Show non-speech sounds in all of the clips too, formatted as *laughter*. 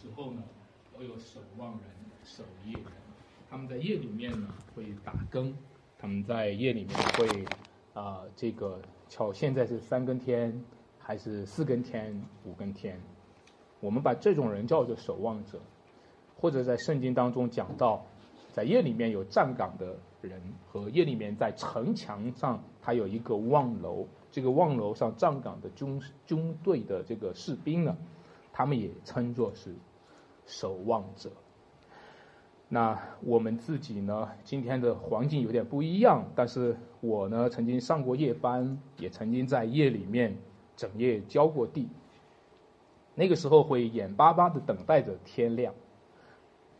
时候呢，都有守望人、守夜人，他们在夜里面呢会打更，他们在夜里面会啊、这个瞧现在是三更天还是四更天、五更天，我们把这种人叫做守望者，或者在圣经当中讲到，在夜里面有站岗的人和夜里面在城墙上，它有一个望楼，这个望楼上站岗的军军队的这个士兵呢，他们也称作是守望者。那我们自己呢，今天的环境有点不一样，但是我呢曾经上过夜班，也曾经在夜里面整夜浇过地。那个时候会眼巴巴的等待着天亮，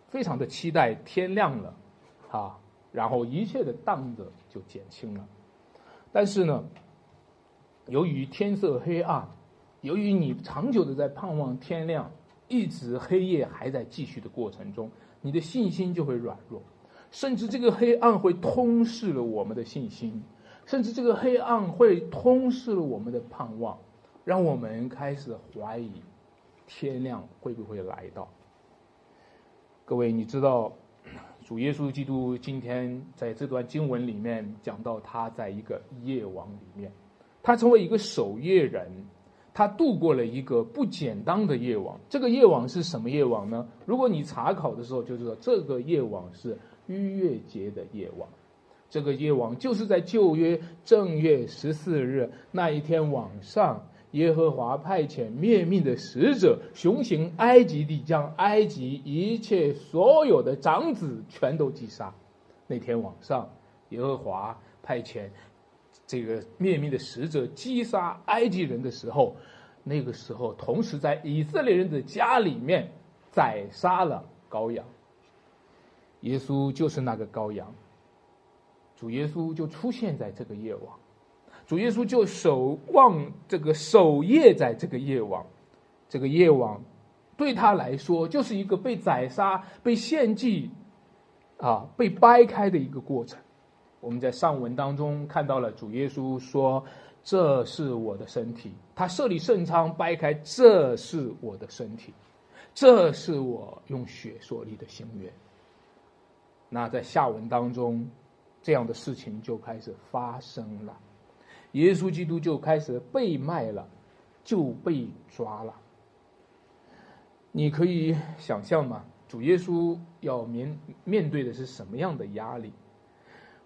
非常的期待天亮了，啊，然后一切的担子就减轻了。但是呢，由于天色黑暗，由于你长久的在盼望天亮，一直黑夜还在继续的过程中，你的信心就会软弱，甚至这个黑暗会吞噬了我们的信心，甚至这个黑暗会吞噬了我们的盼望，让我们开始怀疑天亮会不会来到。各位，你知道主耶稣基督今天在这段经文里面讲到，他在一个夜王里面，他成为一个守夜人，他度过了一个不简单的夜晚。这个夜晚是什么夜晚呢？如果你查考的时候就知道，这个夜晚是逾越节的夜晚。这个夜晚就是在旧约正月十四日那一天晚上，耶和华派遣灭命的使者，雄行埃及地，将埃及一切所有的长子全都击杀。那天晚上，耶和华派遣这个灭命的使者击杀埃及人的时候，那个时候同时在以色列人的家里面宰杀了羔羊。耶稣就是那个羔羊，主耶稣就出现在这个夜晚。主耶稣就守望这个守夜在这个夜晚，这个夜晚对他来说就是一个被宰杀、被献祭，啊，被掰开的一个过程。我们在上文当中看到了主耶稣说：“这是我的身体。”他设立圣仓，掰开，这是我的身体，这是我用血所立的新约。那在下文当中，这样的事情就开始发生了。耶稣基督就开始被卖了，就被抓了。你可以想象吗？主耶稣要面面对的是什么样的压力？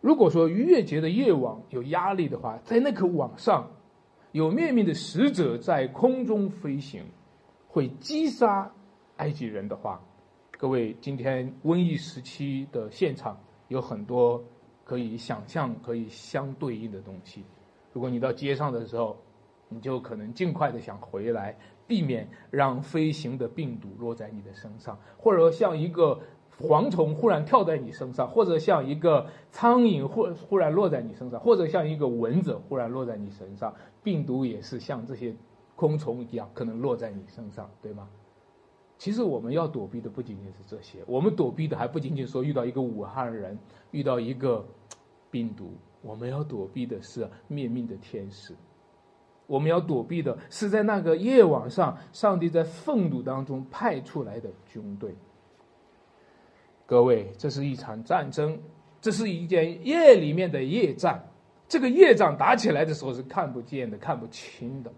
如果说逾越节的夜晚有压力的话，在那个晚上，有灭命的使者在空中飞行，会击杀埃及人的话，各位，今天瘟疫时期的现场有很多可以想象、可以相对应的东西。如果你到街上的时候，你就可能尽快的想回来，避免让飞行的病毒落在你的身上，或者像一个蝗虫忽然跳在你身上，或者像一个苍蝇忽忽然落在你身上，或者像一个蚊子忽然落在你身上，病毒也是像这些昆虫一样可能落在你身上，对吗？其实我们要躲避的不仅仅是这些，我们躲避的还不仅仅说遇到一个武汉人，遇到一个病毒。我们要躲避的是灭命的天使，我们要躲避的是在那个夜晚上，上帝在愤怒当中派出来的军队。各位，这是一场战争，这是一件夜里面的夜战。这个夜战打起来的时候是看不见的、看不清的。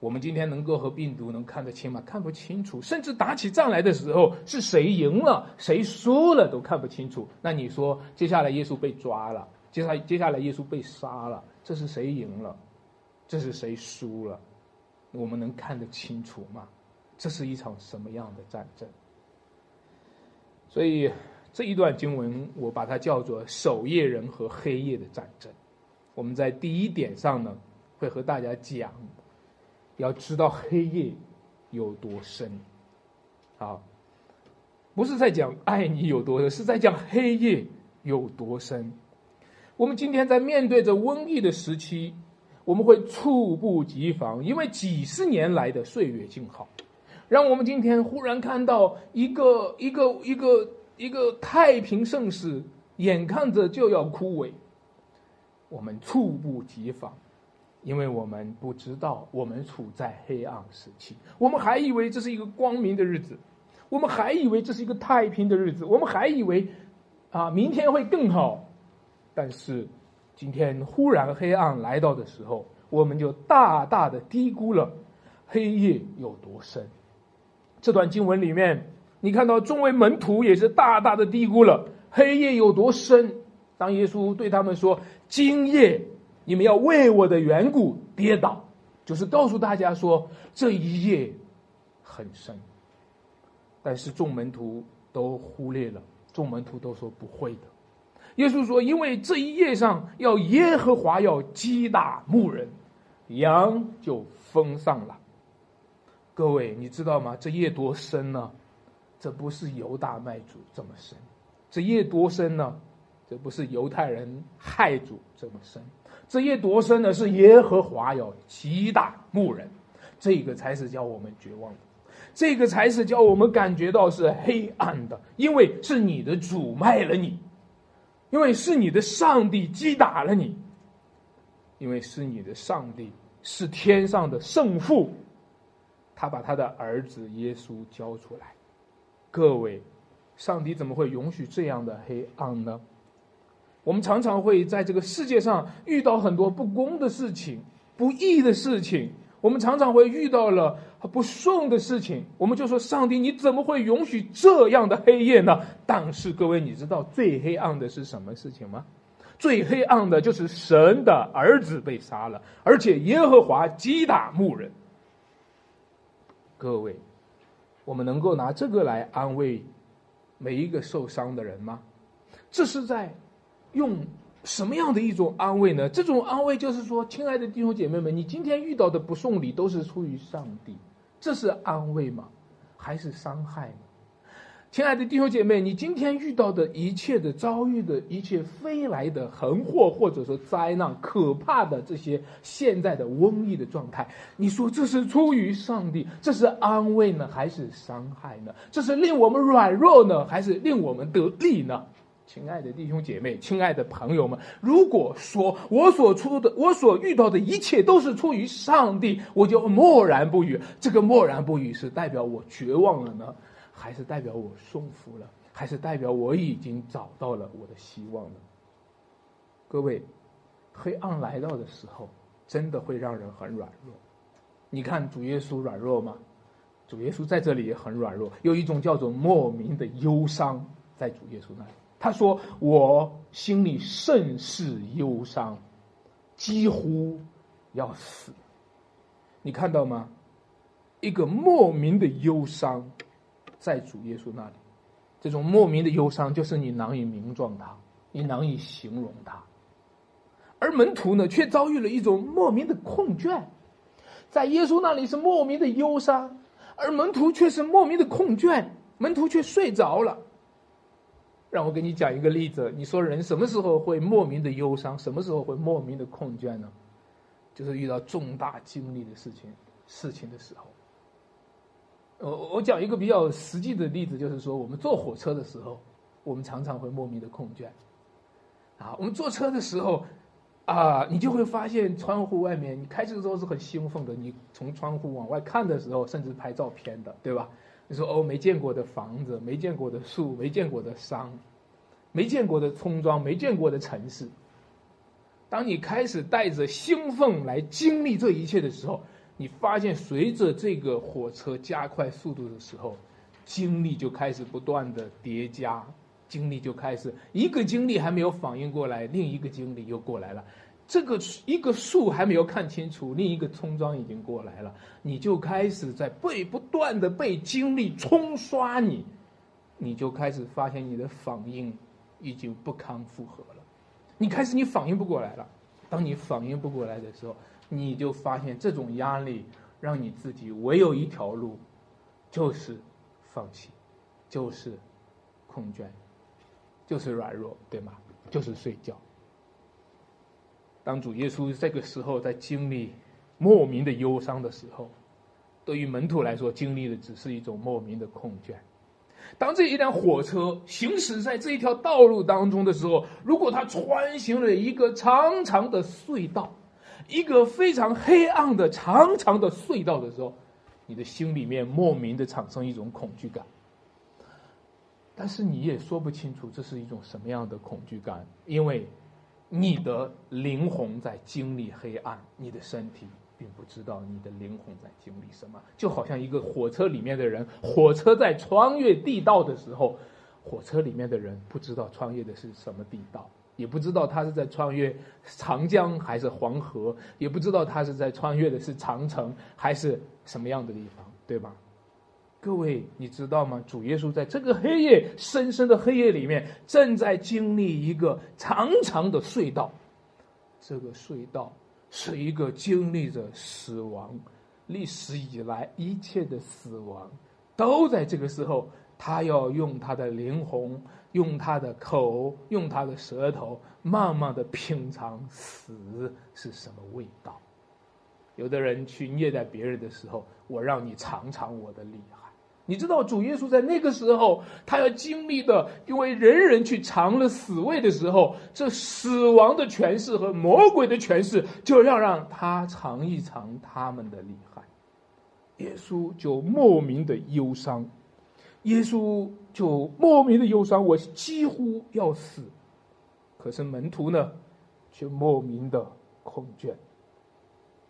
我们今天能够和病毒能看得清吗？看不清楚。甚至打起仗来的时候，是谁赢了、谁输了都看不清楚。那你说，接下来耶稣被抓了？接下接下来，耶稣被杀了，这是谁赢了？这是谁输了？我们能看得清楚吗？这是一场什么样的战争？所以这一段经文，我把它叫做守夜人和黑夜的战争。我们在第一点上呢，会和大家讲，要知道黑夜有多深。啊，不是在讲爱你有多深，是在讲黑夜有多深。我们今天在面对着瘟疫的时期，我们会猝不及防，因为几十年来的岁月静好，让我们今天忽然看到一个一个一个一个太平盛世，眼看着就要枯萎，我们猝不及防。因为我们不知道我们处在黑暗时期，我们还以为这是一个光明的日子，我们还以为这是一个太平的日子，我们还以为啊明天会更好，但是今天忽然黑暗来到的时候，我们就大大的低估了黑夜有多深。这段经文里面，你看到众位门徒也是大大的低估了黑夜有多深。当耶稣对他们说：“今夜你们要为我的缘故跌倒”，就是告诉大家说这一夜很深。但是众门徒都忽略了，众门徒都说不会的。耶稣说：“因为这一夜上要耶和华要击打牧人，羊就封上了。”各位，你知道吗？这夜多深呢？这不是犹大卖主这么深，这夜多深呢？这不是犹太人害主这么深，这夜多深呢？是耶和华要击打牧人，这个才是叫我们绝望的，这个才是叫我们感觉到是黑暗的，因为是你的主卖了你，因为是你的上帝击打了你，因为是你的上帝是天上的圣父，他把他的儿子耶稣交出来，各位，上帝怎么会允许这样的黑暗呢？我们常常会在这个世界上遇到很多不公的事情、不义的事情。我们常常会遇到了不顺的事情，我们就说：“上帝，你怎么会允许这样的黑夜呢？”但是，各位，你知道最黑暗的是什么事情吗？最黑暗的就是神的儿子被杀了，而且耶和华击打牧人。各位，我们能够拿这个来安慰每一个受伤的人吗？这是在。用什么样的一种安慰呢？这种安慰就是说，亲爱的弟兄姐妹们，你今天遇到的不送礼都是出于上帝，这是安慰吗？还是伤害呢？亲爱的弟兄姐妹，你今天遇到的一切的遭遇的一切飞来的横祸，或者说灾难、可怕的这些现在的瘟疫的状态，你说这是出于上帝，这是安慰呢，还是伤害呢？这是令我们软弱呢，还是令我们得力呢？亲爱的弟兄姐妹，亲爱的朋友们，如果说我所出的、我所遇到的一切都是出于上帝，我就默然不语。这个默然不语是代表我绝望了呢，还是代表我顺服了，还是代表我已经找到了我的希望呢？各位，黑暗来到的时候，真的会让人很软弱。你看主耶稣软弱吗？主耶稣在这里也很软弱，有一种叫做莫名的忧伤在主耶稣那里。他说：“我心里甚是忧伤，几乎要死。你看到吗？一个莫名的忧伤，在主耶稣那里，这种莫名的忧伤，就是你难以名状它，你难以形容它。而门徒呢，却遭遇了一种莫名的困倦，在耶稣那里是莫名的忧伤，而门徒却是莫名的困倦，门徒却睡着了。”让我给你讲一个例子，你说人什么时候会莫名的忧伤，什么时候会莫名的困倦呢？就是遇到重大经历的事情事情的时候。我我讲一个比较实际的例子，就是说我们坐火车的时候，我们常常会莫名的困倦。啊，我们坐车的时候，啊，你就会发现窗户外面，你开车的时候是很兴奋的，你从窗户往外看的时候，甚至拍照片的，对吧？你说哦，没见过的房子，没见过的树，没见过的山，没见过的村庄，没见过的城市。当你开始带着兴奋来经历这一切的时候，你发现随着这个火车加快速度的时候，经历就开始不断的叠加，经历就开始一个经历还没有反应过来，另一个经历又过来了。这个一个树还没有看清楚，另一个村庄已经过来了，你就开始在被不断的被经历冲刷你，你就开始发现你的反应已经不堪负荷了，你开始你反应不过来了，当你反应不过来的时候，你就发现这种压力让你自己唯有一条路，就是放弃，就是空倦，就是软弱，对吗？就是睡觉。当主耶稣这个时候在经历莫名的忧伤的时候，对于门徒来说，经历的只是一种莫名的困倦。当这一辆火车行驶在这一条道路当中的时候，如果它穿行了一个长长的隧道，一个非常黑暗的长长的隧道的时候，你的心里面莫名的产生一种恐惧感。但是你也说不清楚这是一种什么样的恐惧感，因为你的灵魂在经历黑暗，你的身体并不知道你的灵魂在经历什么。就好像一个火车里面的人，火车在穿越地道的时候，火车里面的人不知道穿越的是什么地道，也不知道他是在穿越长江还是黄河，也不知道他是在穿越的是长城还是什么样的地方，对吧？各位，你知道吗？主耶稣在这个黑夜、深深的黑夜里面，正在经历一个长长的隧道。这个隧道是一个经历着死亡，历史以来一切的死亡，都在这个时候，他要用他的灵魂、用他的口、用他的舌头，慢慢的品尝死是什么味道。有的人去虐待别人的时候，我让你尝尝我的厉害。你知道主耶稣在那个时候，他要经历的，因为人人去尝了死味的时候，这死亡的权势和魔鬼的权势，就要让他尝一尝他们的厉害。耶稣就莫名的忧伤，耶稣就莫名的忧伤，我几乎要死，可是门徒呢，却莫名的恐惧。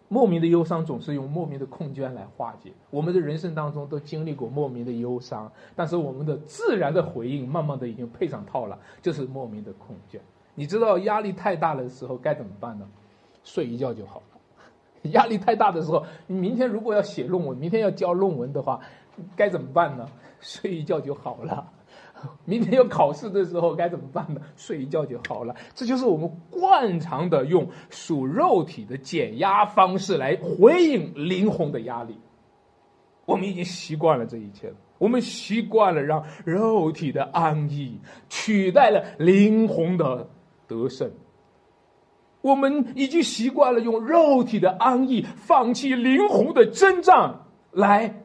莫名的忧伤总是用莫名的空倦来化解。我们的人生当中都经历过莫名的忧伤，但是我们的自然的回应，慢慢的已经配上套了，就是莫名的空倦。你知道压力太大的时候该怎么办呢？睡一觉就好了。*laughs* 压力太大的时候，你明天如果要写论文，明天要交论文的话，该怎么办呢？睡一觉就好了。*laughs* 明天要考试的时候该怎么办呢？睡一觉就好了。这就是我们惯常的用属肉体的减压方式来回应灵魂的压力。我们已经习惯了这一切，我们习惯了让肉体的安逸取代了灵魂的得胜。我们已经习惯了用肉体的安逸放弃灵魂的征战，来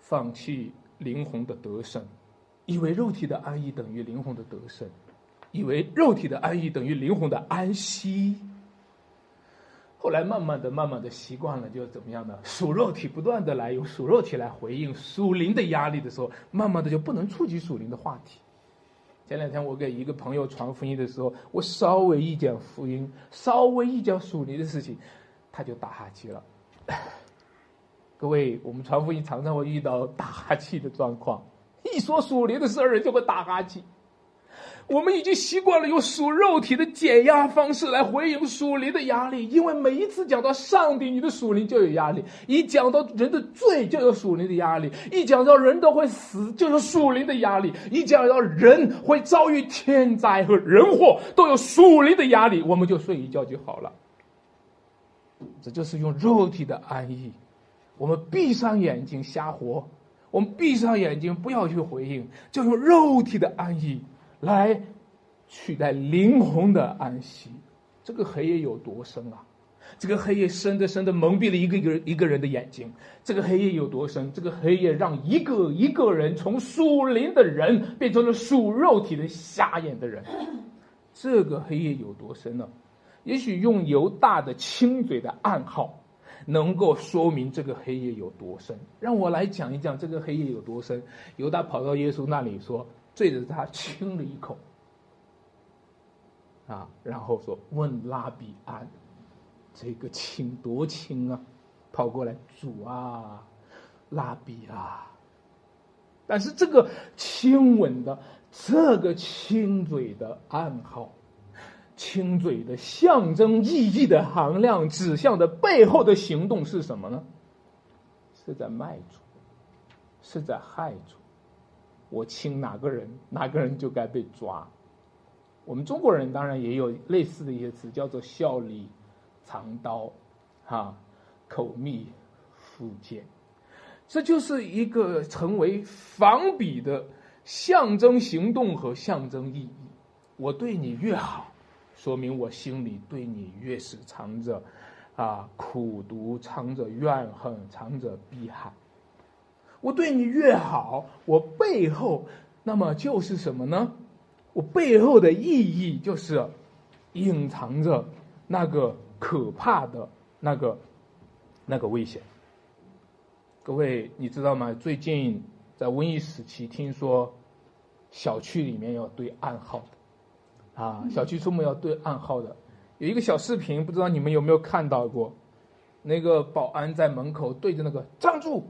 放弃灵魂的得胜。以为肉体的安逸等于灵魂的得胜，以为肉体的安逸等于灵魂的安息。后来慢慢的、慢慢的习惯了，就怎么样呢？属肉体不断的来用属肉体来回应属灵的压力的时候，慢慢的就不能触及属灵的话题。前两天我给一个朋友传福音的时候，我稍微一讲福音，稍微一讲属灵的事情，他就打哈欠了。各位，我们传福音常常会遇到打哈欠的状况。一说属灵的事儿，人就会打哈欠。我们已经习惯了用属肉体的减压方式来回应属灵的压力，因为每一次讲到上帝，你的属灵就有压力；一讲到人的罪，就有属灵的压力；一讲到人都会死，就有属灵的压力；一讲到人会遭遇天灾和人祸，都有属灵的压力。我们就睡一觉就好了。这就是用肉体的安逸，我们闭上眼睛瞎活。我们闭上眼睛，不要去回应，就用肉体的安逸来取代灵魂的安息。这个黑夜有多深啊？这个黑夜深的深的蒙蔽了一个一个一个人的眼睛。这个黑夜有多深？这个黑夜让一个一个人从属灵的人变成了属肉体的瞎眼的人。这个黑夜有多深呢？也许用犹大的亲嘴的暗号。能够说明这个黑夜有多深？让我来讲一讲这个黑夜有多深。犹大跑到耶稣那里说，对着他亲了一口，啊，然后说：“问拉比安，这个亲多亲啊！”跑过来，主啊，拉比啊！但是这个亲吻的，这个亲嘴的暗号。亲嘴的象征意义的含量，指向的背后的行动是什么呢？是在卖主，是在害主。我亲哪个人，哪个人就该被抓。我们中国人当然也有类似的一些词，叫做笑里藏刀，哈，口蜜腹剑。这就是一个成为仿比的象征行动和象征意义。我对你越好。说明我心里对你越是藏着，啊苦毒，藏着怨恨，藏着逼害。我对你越好，我背后那么就是什么呢？我背后的意义就是隐藏着那个可怕的那个那个危险。各位，你知道吗？最近在瘟疫时期，听说小区里面要对暗号，啊，小区出门要对暗号的。有一个小视频，不知道你们有没有看到过？那个保安在门口对着那个站住，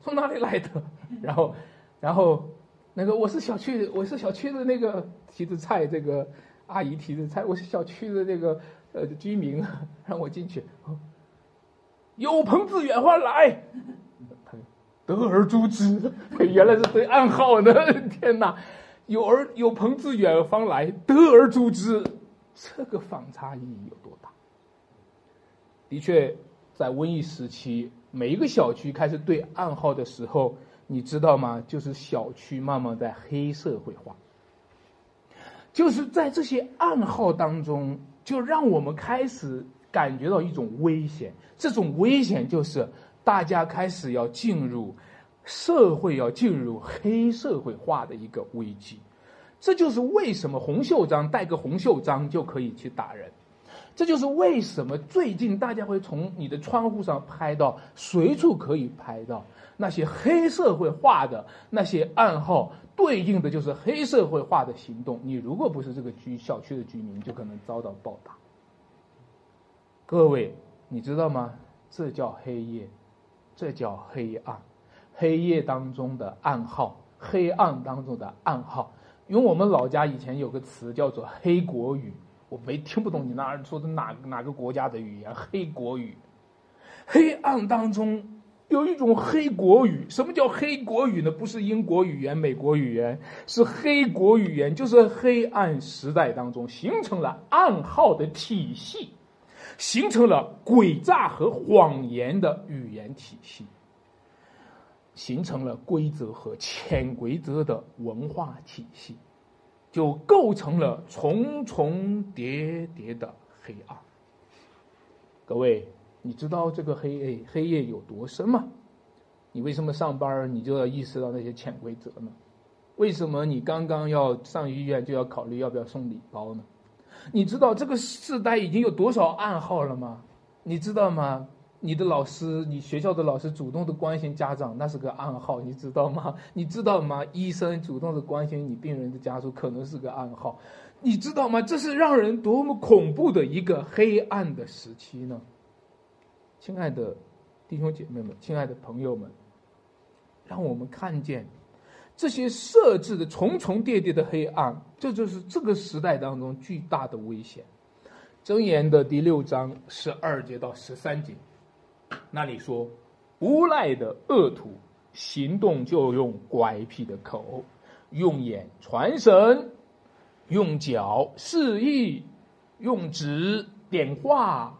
从哪里来的？*laughs* 然后，然后那个我是小区，我是小区的那个提着菜，这个阿姨提着菜，我是小区的那个呃居民，*laughs* 让我进去。有朋自远方来。*laughs* 得而诛之，原来是对暗号的。天哪，有儿有朋自远方来，得而诛之，这个反差意义有多大？的确，在瘟疫时期，每一个小区开始对暗号的时候，你知道吗？就是小区慢慢在黑社会化，就是在这些暗号当中，就让我们开始感觉到一种危险。这种危险就是。大家开始要进入社会，要进入黑社会化的一个危机，这就是为什么红袖章带个红袖章就可以去打人，这就是为什么最近大家会从你的窗户上拍到，随处可以拍到那些黑社会化的那些暗号，对应的就是黑社会化的行动。你如果不是这个居小区的居民，就可能遭到暴打。各位，你知道吗？这叫黑夜。这叫黑暗，黑夜当中的暗号，黑暗当中的暗号。因为我们老家以前有个词叫做“黑国语”，我没听不懂你那说的哪哪个国家的语言。黑国语，黑暗当中有一种黑国语。什么叫黑国语呢？不是英国语言、美国语言，是黑国语言，就是黑暗时代当中形成了暗号的体系。形成了诡诈和谎言的语言体系，形成了规则和潜规则的文化体系，就构成了重重叠叠的黑暗。各位，你知道这个黑夜黑夜有多深吗？你为什么上班你就要意识到那些潜规则呢？为什么你刚刚要上医院就要考虑要不要送礼包呢？你知道这个时代已经有多少暗号了吗？你知道吗？你的老师，你学校的老师主动的关心家长，那是个暗号，你知道吗？*laughs* 你知道吗？医生主动的关心你病人的家属，可能是个暗号，你知道吗？这是让人多么恐怖的一个黑暗的时期呢？亲爱的弟兄姐妹们，亲爱的朋友们，让我们看见。这些设置的重重叠叠的黑暗，这就是这个时代当中巨大的危险。箴言的第六章十二节到十三节，那里说：无赖的恶徒行动就用乖僻的口，用眼传神，用脚示意，用指点画，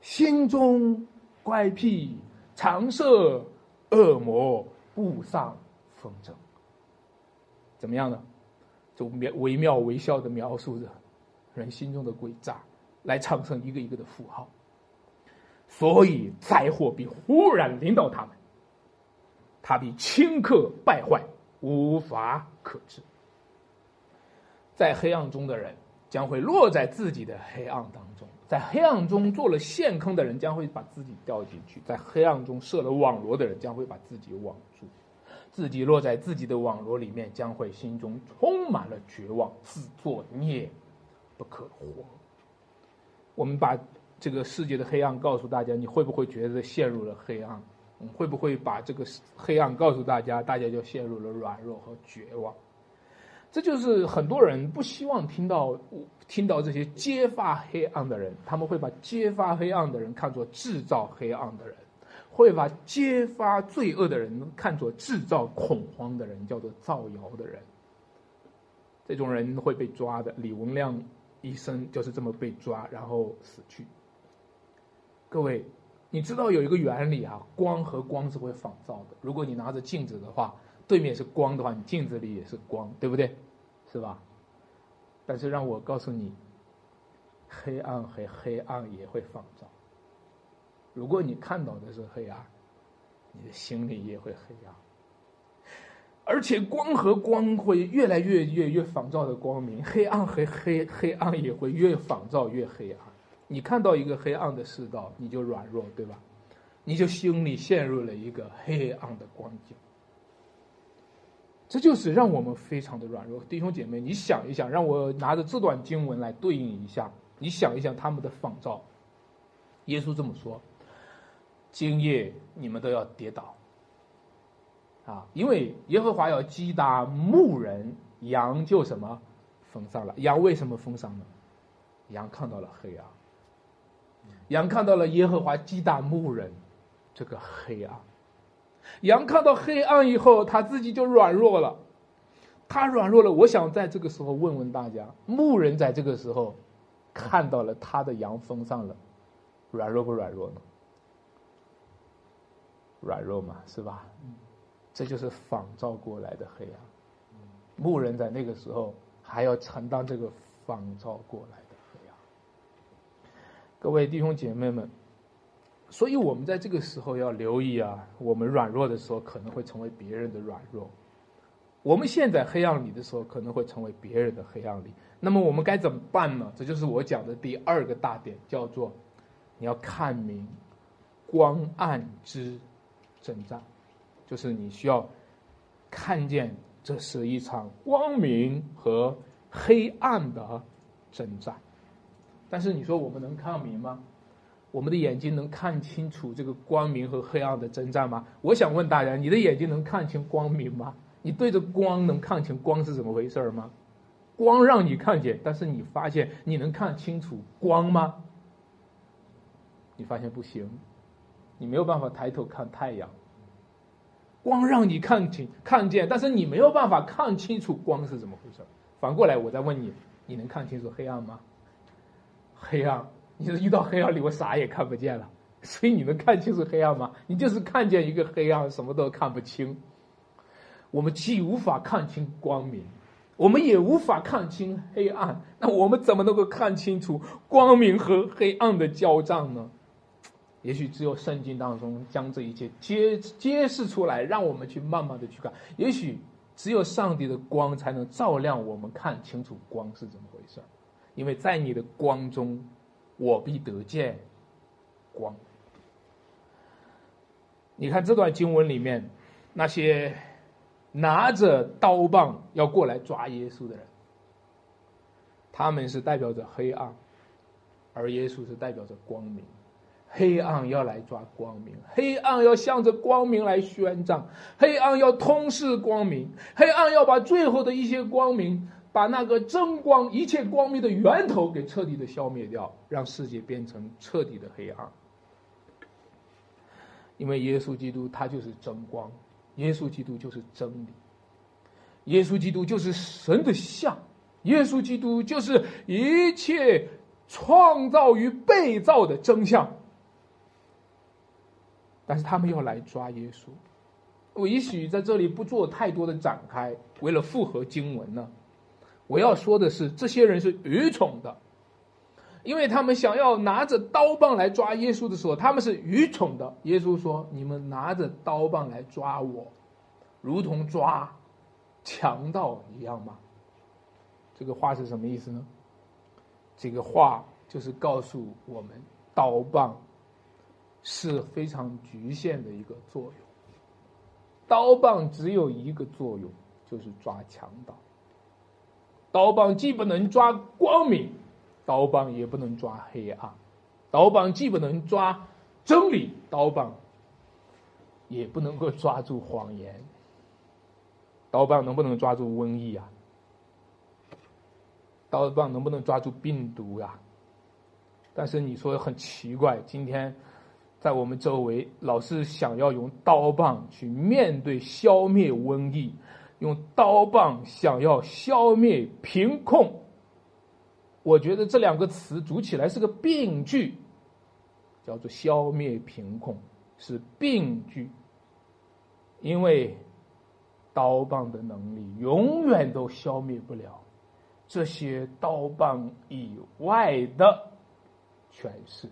心中乖僻，常设恶魔，布上风筝。怎么样呢？就描惟妙惟肖的描述着人心中的诡诈，来产生一个一个的符号。所以灾祸必忽然临到他们，他必顷刻败坏，无法可治。在黑暗中的人将会落在自己的黑暗当中，在黑暗中做了陷坑的人将会把自己掉进去，在黑暗中设了网罗的人将会把自己网住。自己落在自己的网络里面，将会心中充满了绝望，自作孽不可活。我们把这个世界的黑暗告诉大家，你会不会觉得陷入了黑暗？会不会把这个黑暗告诉大家，大家就陷入了软弱和绝望？这就是很多人不希望听到听到这些揭发黑暗的人，他们会把揭发黑暗的人看作制造黑暗的人。会把揭发罪恶的人看作制造恐慌的人，叫做造谣的人。这种人会被抓的。李文亮医生就是这么被抓，然后死去。各位，你知道有一个原理啊，光和光是会仿造的。如果你拿着镜子的话，对面是光的话，你镜子里也是光，对不对？是吧？但是让我告诉你，黑暗和黑暗也会仿造。如果你看到的是黑暗，你的心里也会黑暗。而且光和光会越来越越越仿造的光明，黑暗和黑黑暗也会越仿造越黑暗。你看到一个黑暗的世道，你就软弱，对吧？你就心里陷入了一个黑暗的光景。这就是让我们非常的软弱，弟兄姐妹，你想一想，让我拿着这段经文来对应一下，你想一想他们的仿照。耶稣这么说：“今夜你们都要跌倒。”啊，因为耶和华要击打牧人，羊就什么封上了。羊为什么封上呢？羊看到了黑暗，羊看到了耶和华击打牧人这个黑暗。羊看到黑暗以后，他自己就软弱了。他软弱了，我想在这个时候问问大家：牧人在这个时候看到了他的羊封上了，软弱不软弱呢？软弱嘛，是吧？这就是仿照过来的黑暗。牧人在那个时候还要承担这个仿照过来。各位弟兄姐妹们，所以我们在这个时候要留意啊，我们软弱的时候可能会成为别人的软弱；我们现在黑暗里的时候可能会成为别人的黑暗里。那么我们该怎么办呢？这就是我讲的第二个大点，叫做你要看明光暗之征战。就是你需要看见，这是一场光明和黑暗的征战。但是你说我们能看明吗？我们的眼睛能看清楚这个光明和黑暗的征战吗？我想问大家，你的眼睛能看清光明吗？你对着光能看清光是怎么回事吗？光让你看见，但是你发现你能看清楚光吗？你发现不行，你没有办法抬头看太阳。光让你看清看见，但是你没有办法看清楚光是怎么回事。反过来，我再问你，你能看清楚黑暗吗？黑暗，你是遇到黑暗里，我啥也看不见了。*laughs* 所以你能看清楚黑暗吗？你就是看见一个黑暗，什么都看不清。我们既无法看清光明，我们也无法看清黑暗。那我们怎么能够看清楚光明和黑暗的交战呢？也许只有圣经当中将这一切揭揭示出来，让我们去慢慢的去看。也许只有上帝的光才能照亮我们，看清楚光是怎么回事因为在你的光中，我必得见光。你看这段经文里面，那些拿着刀棒要过来抓耶稣的人，他们是代表着黑暗，而耶稣是代表着光明。黑暗要来抓光明，黑暗要向着光明来宣战，黑暗要通视光明，黑暗要把最后的一些光明，把那个真光、一切光明的源头给彻底的消灭掉，让世界变成彻底的黑暗。因为耶稣基督他就是真光，耶稣基督就是真理，耶稣基督就是神的像，耶稣基督就是一切创造与被造的真相。但是他们要来抓耶稣，我也许在这里不做太多的展开，为了符合经文呢，我要说的是，这些人是愚蠢的，因为他们想要拿着刀棒来抓耶稣的时候，他们是愚蠢的。耶稣说：“你们拿着刀棒来抓我，如同抓强盗一样吗？”这个话是什么意思呢？这个话就是告诉我们，刀棒。是非常局限的一个作用。刀棒只有一个作用，就是抓强盗。刀棒既不能抓光明，刀棒也不能抓黑暗。刀棒既不能抓真理，刀棒也不能够抓住谎言。刀棒能不能抓住瘟疫啊？刀棒能不能抓住病毒呀？但是你说很奇怪，今天。在我们周围，老是想要用刀棒去面对消灭瘟疫，用刀棒想要消灭贫困。我觉得这两个词组起来是个病句，叫做消灭贫困是病句，因为刀棒的能力永远都消灭不了这些刀棒以外的权势。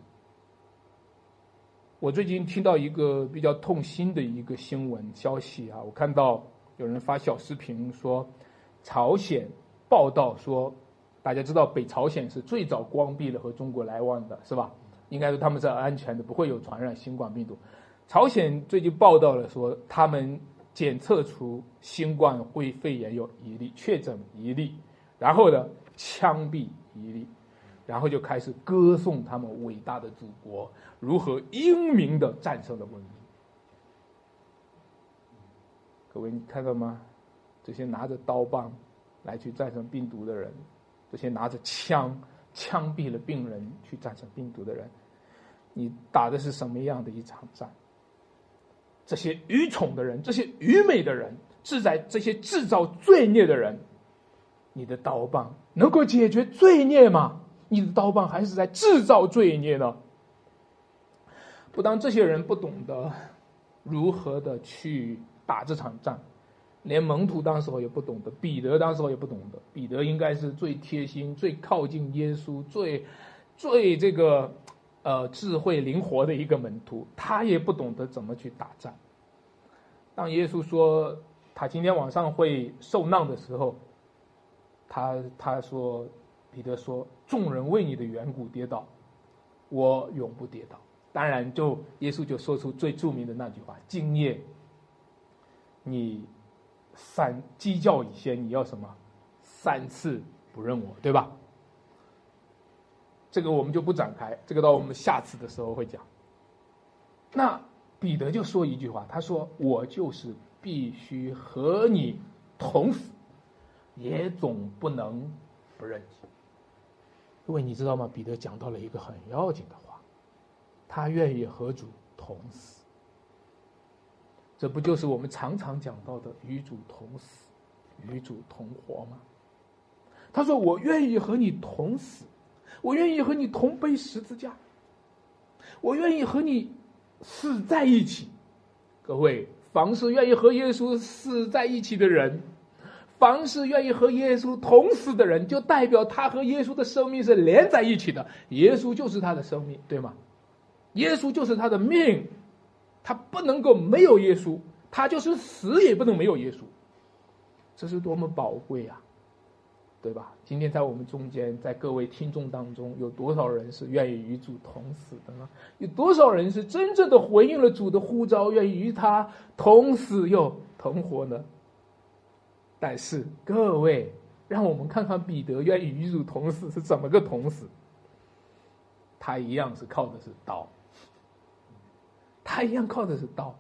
我最近听到一个比较痛心的一个新闻消息啊，我看到有人发小视频说，朝鲜报道说，大家知道北朝鲜是最早关闭了和中国来往的，是吧？应该说他们是安全的，不会有传染新冠病毒。朝鲜最近报道了说，他们检测出新冠肺炎有一例确诊一例，然后呢枪毙一例，然后就开始歌颂他们伟大的祖国如何英明的战胜了瘟疫。各位，你看到吗？这些拿着刀棒来去战胜病毒的人，这些拿着枪枪毙了病人去战胜病毒的人，你打的是什么样的一场战？这些愚蠢的人，这些愚昧的人，制在这些制造罪孽的人，你的刀棒能够解决罪孽吗？你的刀棒还是在制造罪孽呢？不当这些人不懂得如何的去打这场仗。连门徒当时候也不懂得，彼得当时候也不懂得。彼得应该是最贴心、最靠近耶稣、最最这个呃智慧灵活的一个门徒，他也不懂得怎么去打仗。当耶稣说他今天晚上会受难的时候，他他说彼得说：“众人为你的缘故跌倒，我永不跌倒。”当然，就耶稣就说出最著名的那句话：“今夜你。”三鸡叫以先，你要什么？三次不认我，对吧？这个我们就不展开，这个到我们下次的时候会讲。那彼得就说一句话，他说：“我就是必须和你同死，也总不能不认你。”各位，你知道吗？彼得讲到了一个很要紧的话，他愿意和主同死。这不就是我们常常讲到的与主同死，与主同活吗？他说：“我愿意和你同死，我愿意和你同背十字架，我愿意和你死在一起。”各位，凡是愿意和耶稣死在一起的人，凡是愿意和耶稣同死的人，就代表他和耶稣的生命是连在一起的。耶稣就是他的生命，对吗？耶稣就是他的命。他不能够没有耶稣，他就是死也不能没有耶稣，这是多么宝贵啊，对吧？今天在我们中间，在各位听众当中，有多少人是愿意与主同死的呢？有多少人是真正的回应了主的呼召，愿意与他同死又同活呢？但是各位，让我们看看彼得愿意与主同死是怎么个同死，他一样是靠的是刀。他一样靠的是刀，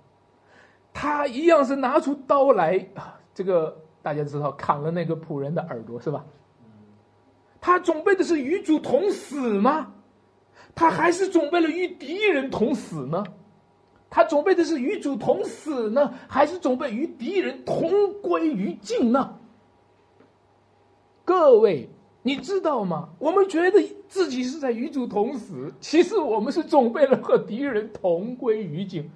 他一样是拿出刀来！这个大家知道，砍了那个仆人的耳朵是吧？他准备的是与主同死吗？他还是准备了与敌人同死呢？他准备的是与主同死呢，还是准备与敌人同归于尽呢？各位。你知道吗？我们觉得自己是在与主同死，其实我们是准备了和敌人同归于尽。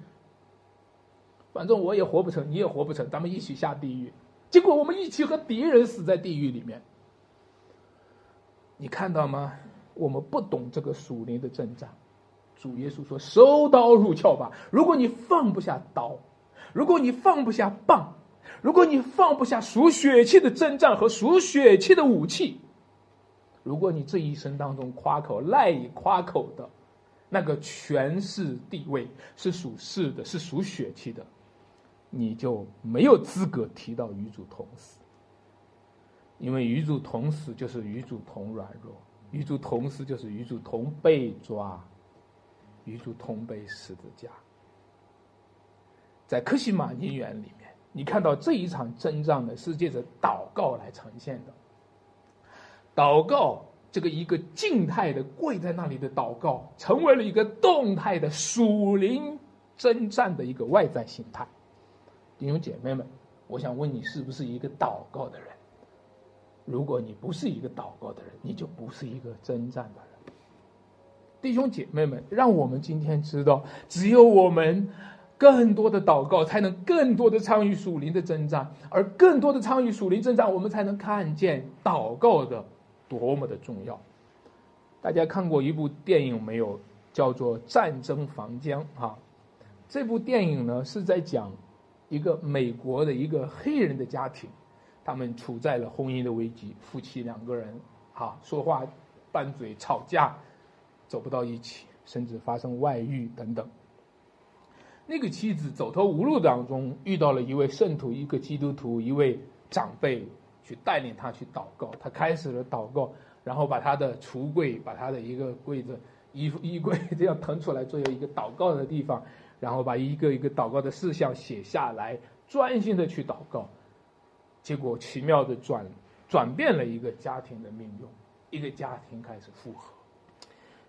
反正我也活不成，你也活不成，咱们一起下地狱。结果我们一起和敌人死在地狱里面。你看到吗？我们不懂这个属灵的征战。主耶稣说：“收刀入鞘吧。”如果你放不下刀，如果你放不下棒，如果你放不下属血气的征战和属血气的武器。如果你这一生当中夸口赖以夸口的，那个权势地位是属世的，是属血气的，你就没有资格提到与主同死。因为与主同死就是与主同软弱，与主同死就是与主同被抓，与主同被十字架。在克西马尼园里面，你看到这一场征战呢，是借着祷告来呈现的。祷告，这个一个静态的跪在那里的祷告，成为了一个动态的属灵征战的一个外在形态。弟兄姐妹们，我想问你，是不是一个祷告的人？如果你不是一个祷告的人，你就不是一个征战的人。弟兄姐妹们，让我们今天知道，只有我们更多的祷告，才能更多的参与属灵的征战，而更多的参与属灵征战，我们才能看见祷告的。多么的重要！大家看过一部电影没有？叫做《战争房间》啊。这部电影呢是在讲一个美国的一个黑人的家庭，他们处在了婚姻的危机，夫妻两个人啊，说话拌嘴、吵架，走不到一起，甚至发生外遇等等。那个妻子走投无路当中，遇到了一位圣徒，一个基督徒，一位长辈，去带领他去祷告。他开始了祷告，然后把他的橱柜，把他的一个柜子、衣服、衣柜这样腾出来，作为一个祷告的地方，然后把一个一个祷告的事项写下来，专心的去祷告。结果奇妙的转转变了一个家庭的命运，一个家庭开始复合。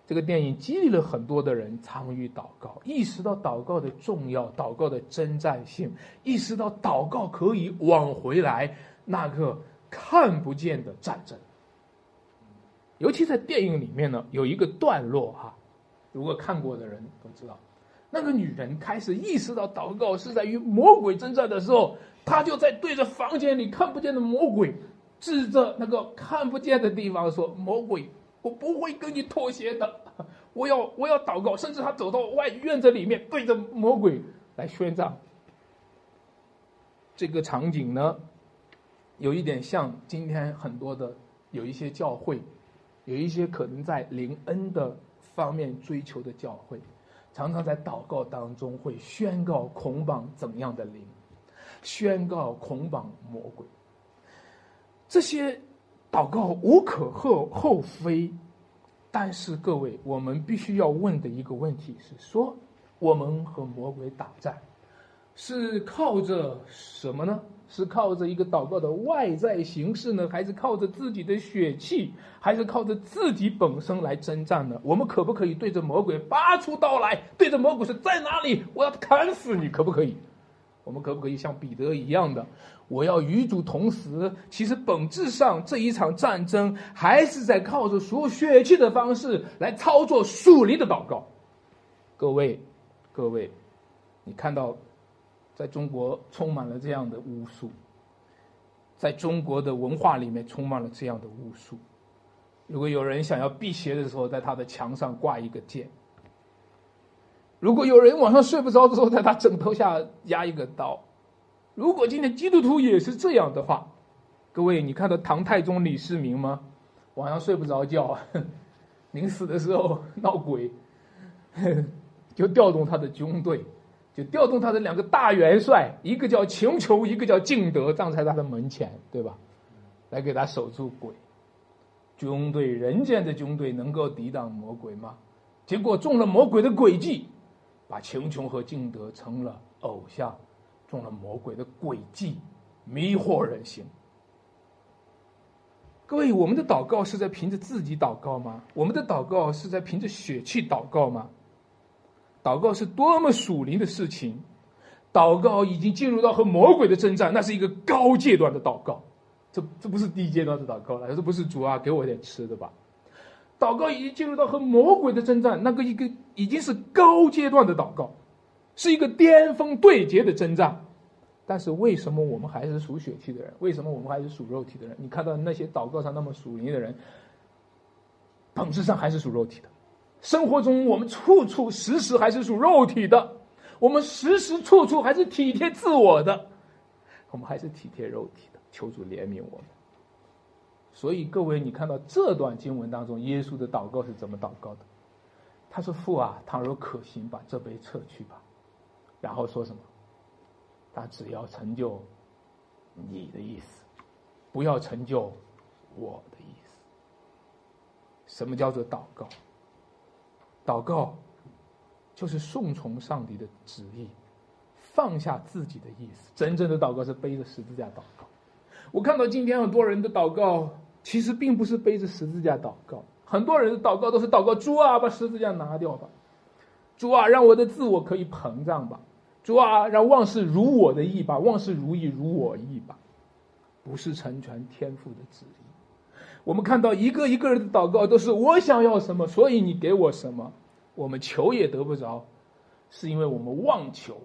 这个电影激励了很多的人参与祷告，意识到祷告的重要，祷告的真战性，意识到祷告可以往回来那个看不见的战争。尤其在电影里面呢，有一个段落哈，如果看过的人都知道，那个女人开始意识到祷告是在与魔鬼征战的时候，她就在对着房间里看不见的魔鬼，指着那个看不见的地方说：“魔鬼。”我不会跟你妥协的，*laughs* 我要我要祷告，甚至他走到外院子里面，对着魔鬼来宣战。这个场景呢，有一点像今天很多的有一些教会，有一些可能在灵恩的方面追求的教会，常常在祷告当中会宣告捆绑怎样的灵，宣告捆绑魔鬼，这些。祷告无可厚厚非，但是各位，我们必须要问的一个问题是：说我们和魔鬼打战，是靠着什么呢？是靠着一个祷告的外在形式呢，还是靠着自己的血气，还是靠着自己本身来征战呢？我们可不可以对着魔鬼拔出刀来，对着魔鬼说：“在哪里？我要砍死你！”可不可以？我们可不可以像彼得一样的？我要与主同死。其实本质上这一场战争还是在靠着属血气的方式来操作属灵的祷告。各位，各位，你看到，在中国充满了这样的巫术，在中国的文化里面充满了这样的巫术。如果有人想要辟邪的时候，在他的墙上挂一个剑；如果有人晚上睡不着的时候，在他枕头下压一个刀。如果今天基督徒也是这样的话，各位，你看到唐太宗李世民吗？晚上睡不着觉，*laughs* 临死的时候闹鬼，*laughs* 就调动他的军队，就调动他的两个大元帅，一个叫秦琼，一个叫敬德，站在他的门前，对吧？来给他守住鬼。军队，人间的军队能够抵挡魔鬼吗？结果中了魔鬼的诡计，把秦琼和敬德成了偶像。中了魔鬼的诡计，迷惑人心。各位，我们的祷告是在凭着自己祷告吗？我们的祷告是在凭着血气祷告吗？祷告是多么属灵的事情！祷告已经进入到和魔鬼的征战，那是一个高阶段的祷告。这这不是低阶段的祷告了，这不是主啊，给我点吃的吧？祷告已经进入到和魔鬼的征战，那个一个已经是高阶段的祷告。是一个巅峰对决的征战，但是为什么我们还是属血气的人？为什么我们还是属肉体的人？你看到那些祷告上那么属灵的人，本质上还是属肉体的。生活中我们处处时时还是属肉体的，我们时时处处还是体贴自我的，我们还是体贴肉体的。求主怜悯我们。所以各位，你看到这段经文当中，耶稣的祷告是怎么祷告的？他说：“父啊，倘若可行，把这杯撤去吧。”然后说什么？他只要成就你的意思，不要成就我的意思。什么叫做祷告？祷告就是顺从上帝的旨意，放下自己的意思。真正的祷告是背着十字架祷告。我看到今天很多人的祷告，其实并不是背着十字架祷告。很多人的祷告都是祷告主啊，把十字架拿掉吧，主啊，让我的自我可以膨胀吧。主啊，让万事如我的意吧，万事如意如我意吧，不是成全天父的旨意。我们看到一个一个人的祷告都是我想要什么，所以你给我什么。我们求也得不着，是因为我们妄求，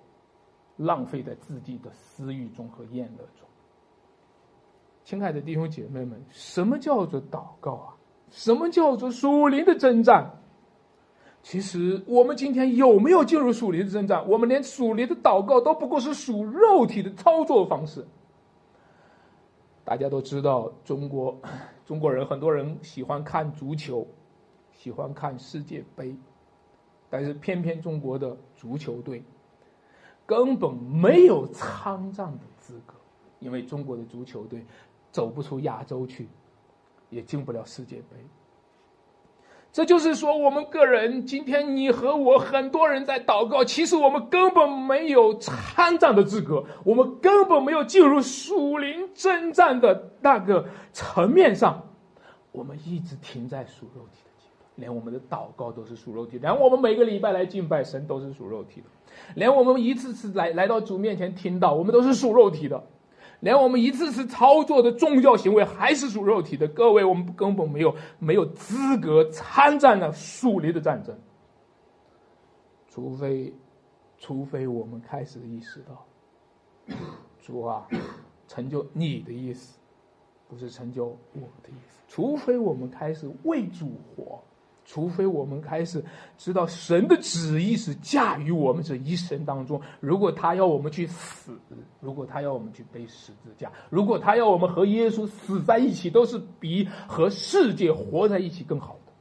浪费在自己的私欲中和厌乐中。亲爱的弟兄姐妹们，什么叫做祷告啊？什么叫做属灵的征战？其实，我们今天有没有进入属灵的征战？我们连属灵的祷告都不过是属肉体的操作方式。大家都知道，中国 *coughs* 中国人很多人喜欢看足球，喜欢看世界杯，但是偏偏中国的足球队根本没有参战的资格，因为中国的足球队走不出亚洲去，也进不了世界杯。这就是说，我们个人今天你和我很多人在祷告，其实我们根本没有参战的资格，我们根本没有进入属灵征战的那个层面上，我们一直停在属肉体的阶段，连我们的祷告都是属肉体，连我们每个礼拜来敬拜神都是属肉体的，连我们一次次来来到主面前听到，我们都是属肉体的。连我们一次次操作的宗教行为还是属肉体的，各位，我们根本没有没有资格参战的属灵的战争。除非，除非我们开始意识到，主啊，成就你的意思，不是成就我的意思。除非我们开始为主活。除非我们开始知道神的旨意是驾驭我们这一生当中，如果他要我们去死，如果他要我们去背十字架，如果他要我们和耶稣死在一起，都是比和世界活在一起更好的。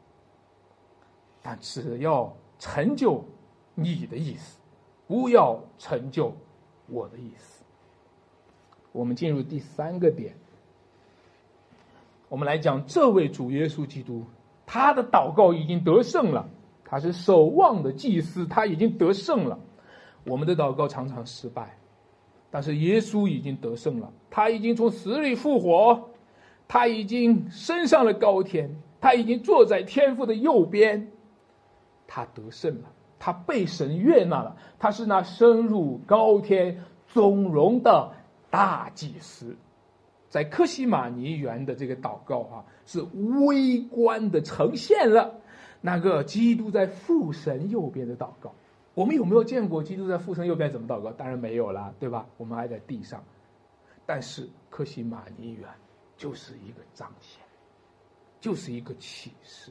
但只要成就你的意思，不要成就我的意思。我们进入第三个点，我们来讲这位主耶稣基督。他的祷告已经得胜了，他是守望的祭司，他已经得胜了。我们的祷告常常失败，但是耶稣已经得胜了，他已经从死里复活，他已经升上了高天，他已经坐在天父的右边，他得胜了，他被神悦纳了，他是那升入高天总荣的大祭司。在克西马尼园的这个祷告啊，是微观的呈现了那个基督在父神右边的祷告。我们有没有见过基督在父神右边怎么祷告？当然没有啦，对吧？我们还在地上。但是克西马尼园就是一个彰显，就是一个启示。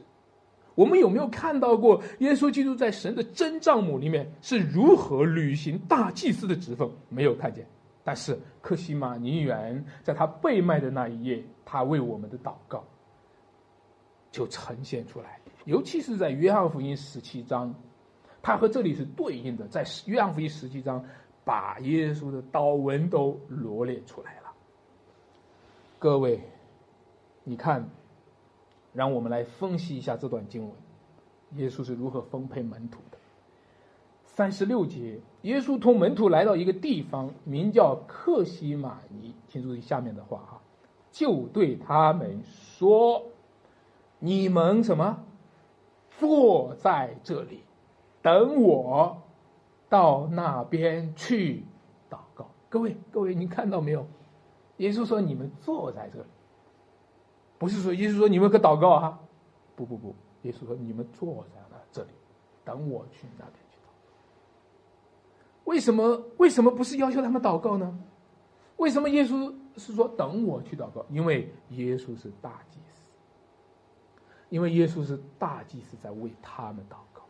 我们有没有看到过耶稣基督在神的真帐幕里面是如何履行大祭司的职分？没有看见。但是，克西玛尼园在他被卖的那一夜，他为我们的祷告就呈现出来。尤其是在约翰福音十七章，他和这里是对应的。在约翰福音十七章，把耶稣的祷文都罗列出来了。各位，你看，让我们来分析一下这段经文：耶稣是如何分配门徒的？三十六节。耶稣同门徒来到一个地方，名叫克西马尼。请注意下面的话哈，就对他们说：“你们什么？坐在这里，等我到那边去祷告。”各位，各位，您看到没有？耶稣说：“你们坐在这里。”不是说耶稣说你们可祷告哈？不不不，耶稣说你们坐在那这里，等我去那边。为什么为什么不是要求他们祷告呢？为什么耶稣是说等我去祷告？因为耶稣是大祭司，因为耶稣是大祭司在为他们祷告，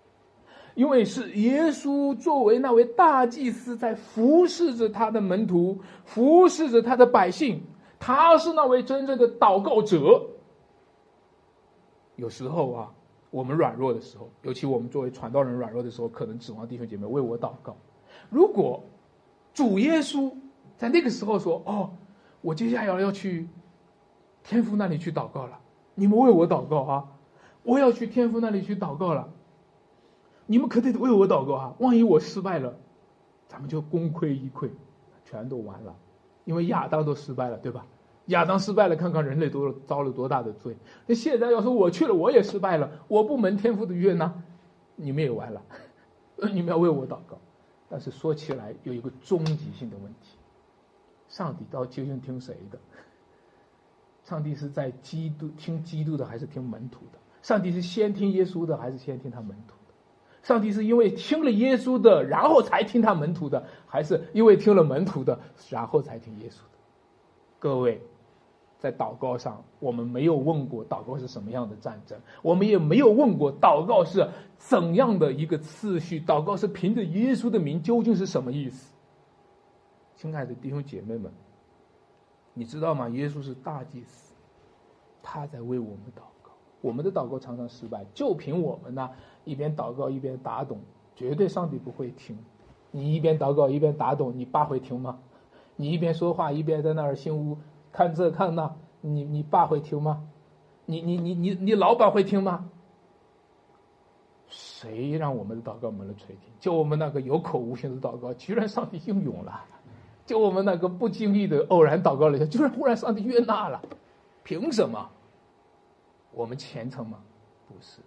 因为是耶稣作为那位大祭司在服侍着他的门徒，服侍着他的百姓，他是那位真正的祷告者。有时候啊，我们软弱的时候，尤其我们作为传道人软弱的时候，可能指望弟兄姐妹为我祷告。如果主耶稣在那个时候说：“哦，我接下来要去天父那里去祷告了，你们为我祷告啊！我要去天父那里去祷告了，你们可得为我祷告啊！万一我失败了，咱们就功亏一篑，全都完了。因为亚当都失败了，对吧？亚当失败了，看看人类都遭了多大的罪。那现在要是我去了，我也失败了，我不蒙天父的悦纳，你们也完了。*laughs* 你们要为我祷告。”但是说起来有一个终极性的问题：上帝到究竟听谁的？上帝是在基督听基督的，还是听门徒的？上帝是先听耶稣的，还是先听他门徒的？上帝是因为听了耶稣的，然后才听他门徒的，还是因为听了门徒的，然后才听耶稣的？各位。在祷告上，我们没有问过祷告是什么样的战争，我们也没有问过祷告是怎样的一个次序，祷告是凭着耶稣的名究竟是什么意思？亲爱的弟兄姐妹们，你知道吗？耶稣是大祭司，他在为我们祷告。我们的祷告常常失败，就凭我们呢，一边祷告一边打盹，绝对上帝不会听。你一边祷告一边打盹，你爸会听吗？你一边说话一边在那儿心屋看这看那，你你爸会听吗？你你你你你老板会听吗？谁让我们的祷告蒙了垂听？就我们那个有口无心的祷告，居然上帝应允了；就我们那个不经意的偶然祷告了一下，居然忽然上帝悦纳了。凭什么？我们虔诚吗？不是，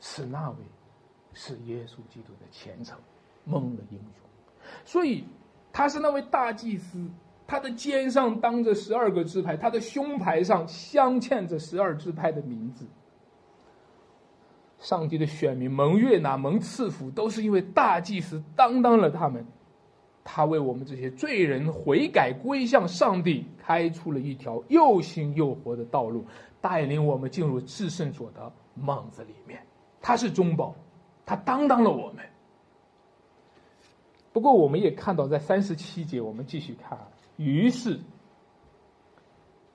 是那位，是耶稣基督的虔诚蒙了英雄。所以他是那位大祭司，他的肩上当着十二个支派，他的胸牌上镶嵌着十二支派的名字。上帝的选民蒙悦纳、蒙赐福，都是因为大祭司担当了他们。他为我们这些罪人悔改归向上帝，开出了一条又新又活的道路，带领我们进入至圣所的幔子里面。他是中保，他担当了我们。不过，我们也看到，在三十七节，我们继续看啊。于是，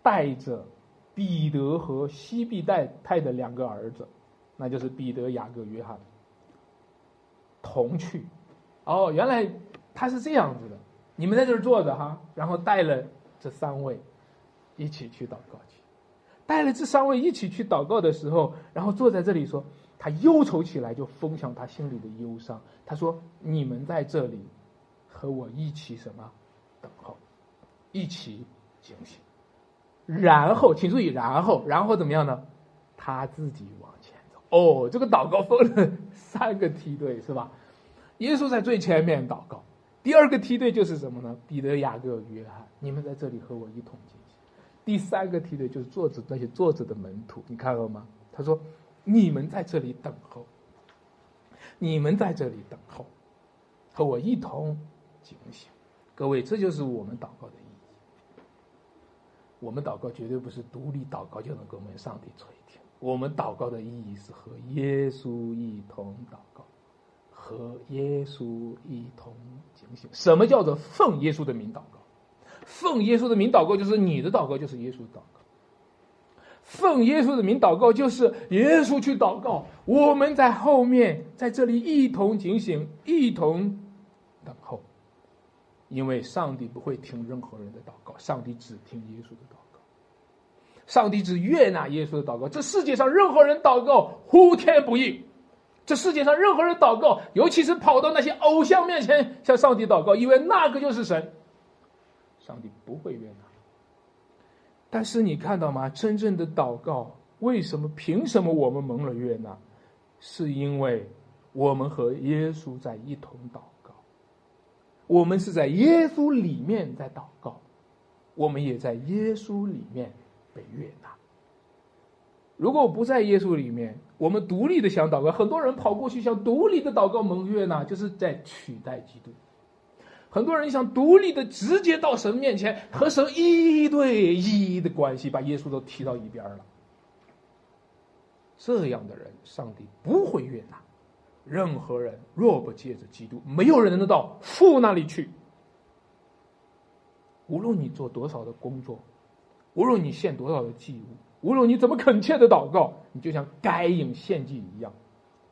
带着彼得和西庇带派的两个儿子。那就是彼得、雅各、约翰同去。哦，原来他是这样子的。你们在这儿坐着哈，然后带了这三位一起去祷告去。带了这三位一起去祷告的时候，然后坐在这里说，他忧愁起来，就分享他心里的忧伤。他说：“你们在这里和我一起什么等候，一起警醒。”然后，请注意，然后，然后怎么样呢？他自己往前走。哦，这个祷告分了三个梯队是吧？耶稣在最前面祷告，第二个梯队就是什么呢？彼得、雅各、约翰，你们在这里和我一同进行。第三个梯队就是坐着那些坐着的门徒，你看到吗？他说：“你们在这里等候，你们在这里等候，和我一同警醒。”各位，这就是我们祷告的意义。我们祷告绝对不是独立祷告就能够蒙上帝垂听。我们祷告的意义是和耶稣一同祷告，和耶稣一同警醒。什么叫做奉耶稣的名祷告？奉耶稣的名祷告就是你的祷告，就是耶稣祷告。奉耶稣的名祷告就是耶稣去祷告，我们在后面在这里一同警醒，一同等候。因为上帝不会听任何人的祷告，上帝只听耶稣的祷告。上帝只悦纳耶稣的祷告。这世界上任何人祷告呼天不应，这世界上任何人祷告，尤其是跑到那些偶像面前向上帝祷告，以为那个就是神，上帝不会悦纳。但是你看到吗？真正的祷告，为什么？凭什么我们蒙了悦纳？是因为我们和耶稣在一同祷告，我们是在耶稣里面在祷告，我们也在耶稣里面。被悦纳。如果不在耶稣里面，我们独立的想祷告，很多人跑过去想独立的祷告蒙悦纳，就是在取代基督。很多人想独立的直接到神面前和神一对一的关系，把耶稣都踢到一边了。这样的人，上帝不会悦纳。任何人若不借着基督，没有人能到父那里去。无论你做多少的工作。无论你献多少的祭物，无论你怎么恳切的祷告，你就像该隐献祭一样，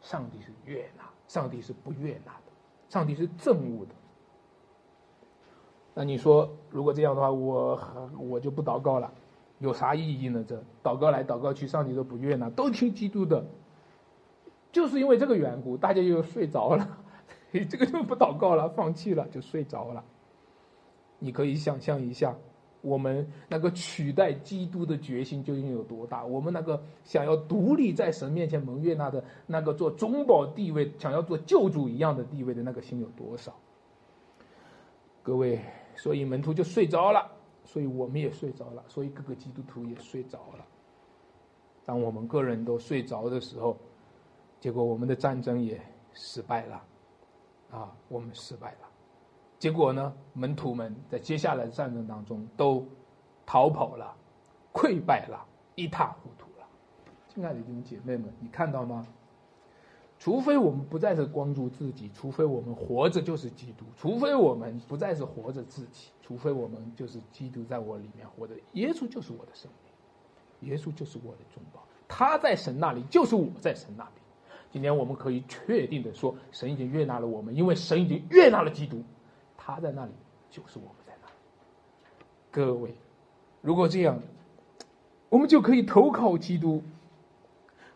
上帝是悦纳，上帝是不悦纳的，上帝是憎恶的。那你说，如果这样的话，我我就不祷告了，有啥意义呢？这祷告来祷告去，上帝都不悦纳，都听基督的，就是因为这个缘故，大家又睡着了，*laughs* 这个就不祷告了，放弃了，就睡着了。你可以想象一下。我们那个取代基督的决心究竟有多大？我们那个想要独立在神面前蒙悦纳的那个做中保地位，想要做救主一样的地位的那个心有多少？各位，所以门徒就睡着了，所以我们也睡着了，所以各个基督徒也睡着了。当我们个人都睡着的时候，结果我们的战争也失败了，啊，我们失败了。结果呢？门徒们在接下来的战争当中都逃跑了，溃败了，一塌糊涂了。亲爱的弟兄姐妹们，你看到吗？除非我们不再是光注自己，除非我们活着就是基督，除非我们不再是活着自己，除非我们就是基督在我里面活着，耶稣就是我的生命，耶稣就是我的中保，他在神那里，就是我在神那里。今天我们可以确定的说，神已经悦纳了我们，因为神已经悦纳了基督，他在那里，就是我们在那里。各位，如果这样，我们就可以投靠基督。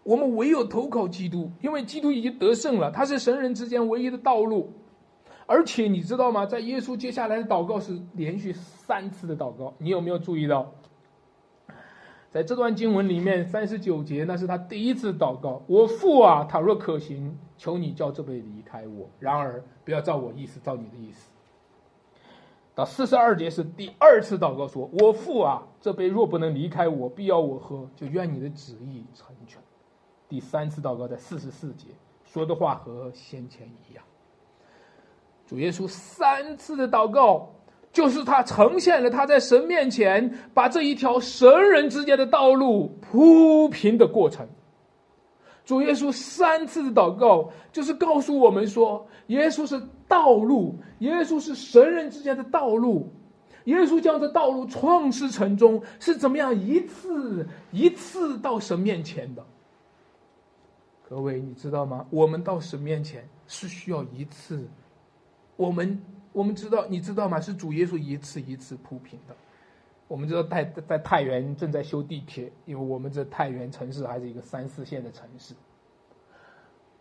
我们唯有投靠基督，因为基督已经得胜了，他是神人之间唯一的道路。而且你知道吗？在耶稣接下来的祷告是连续三次的祷告，你有没有注意到？在这段经文里面，三十九节那是他第一次祷告：“我父啊，倘若可行，求你叫这杯离开我。然而不要照我意思，照你的意思。”到四十二节是第二次祷告，说：“我父啊，这杯若不能离开我，必要我喝，就愿你的旨意成全。”第三次祷告在四十四节，说的话和先前一样。主耶稣三次的祷告，就是他呈现了他在神面前把这一条神人之间的道路铺平的过程。主耶稣三次的祷告，就是告诉我们说，耶稣是道路，耶稣是神人之间的道路，耶稣将这道路创世成中，是怎么样一次一次到神面前的。各位，你知道吗？我们到神面前是需要一次，我们我们知道，你知道吗？是主耶稣一次一次铺平的。我们知道太在太原正在修地铁，因为我们这太原城市还是一个三四线的城市。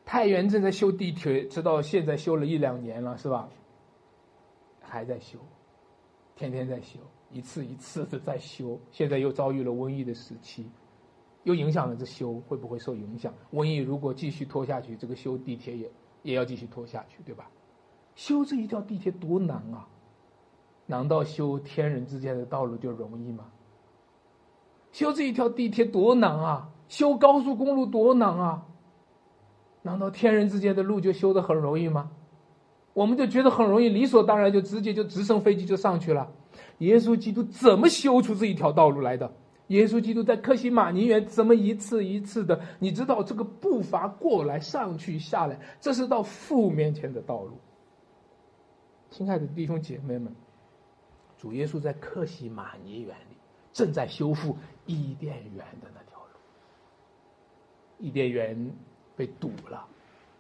太原正在修地铁，直到现在修了一两年了，是吧？还在修，天天在修，一次一次的在修。现在又遭遇了瘟疫的时期。又影响了这修会不会受影响？瘟疫如果继续拖下去，这个修地铁也也要继续拖下去，对吧？修这一条地铁多难啊！难道修天人之间的道路就容易吗？修这一条地铁多难啊！修高速公路多难啊！难道天人之间的路就修的很容易吗？我们就觉得很容易，理所当然就直接就直升飞机就上去了。耶稣基督怎么修出这一条道路来的？耶稣基督在克西马尼园怎么一次一次的？你知道这个步伐过来、上去、下来，这是到父面前的道路。亲爱的弟兄姐妹们，主耶稣在克西马尼园里正在修复伊甸园的那条路。伊甸园被堵了。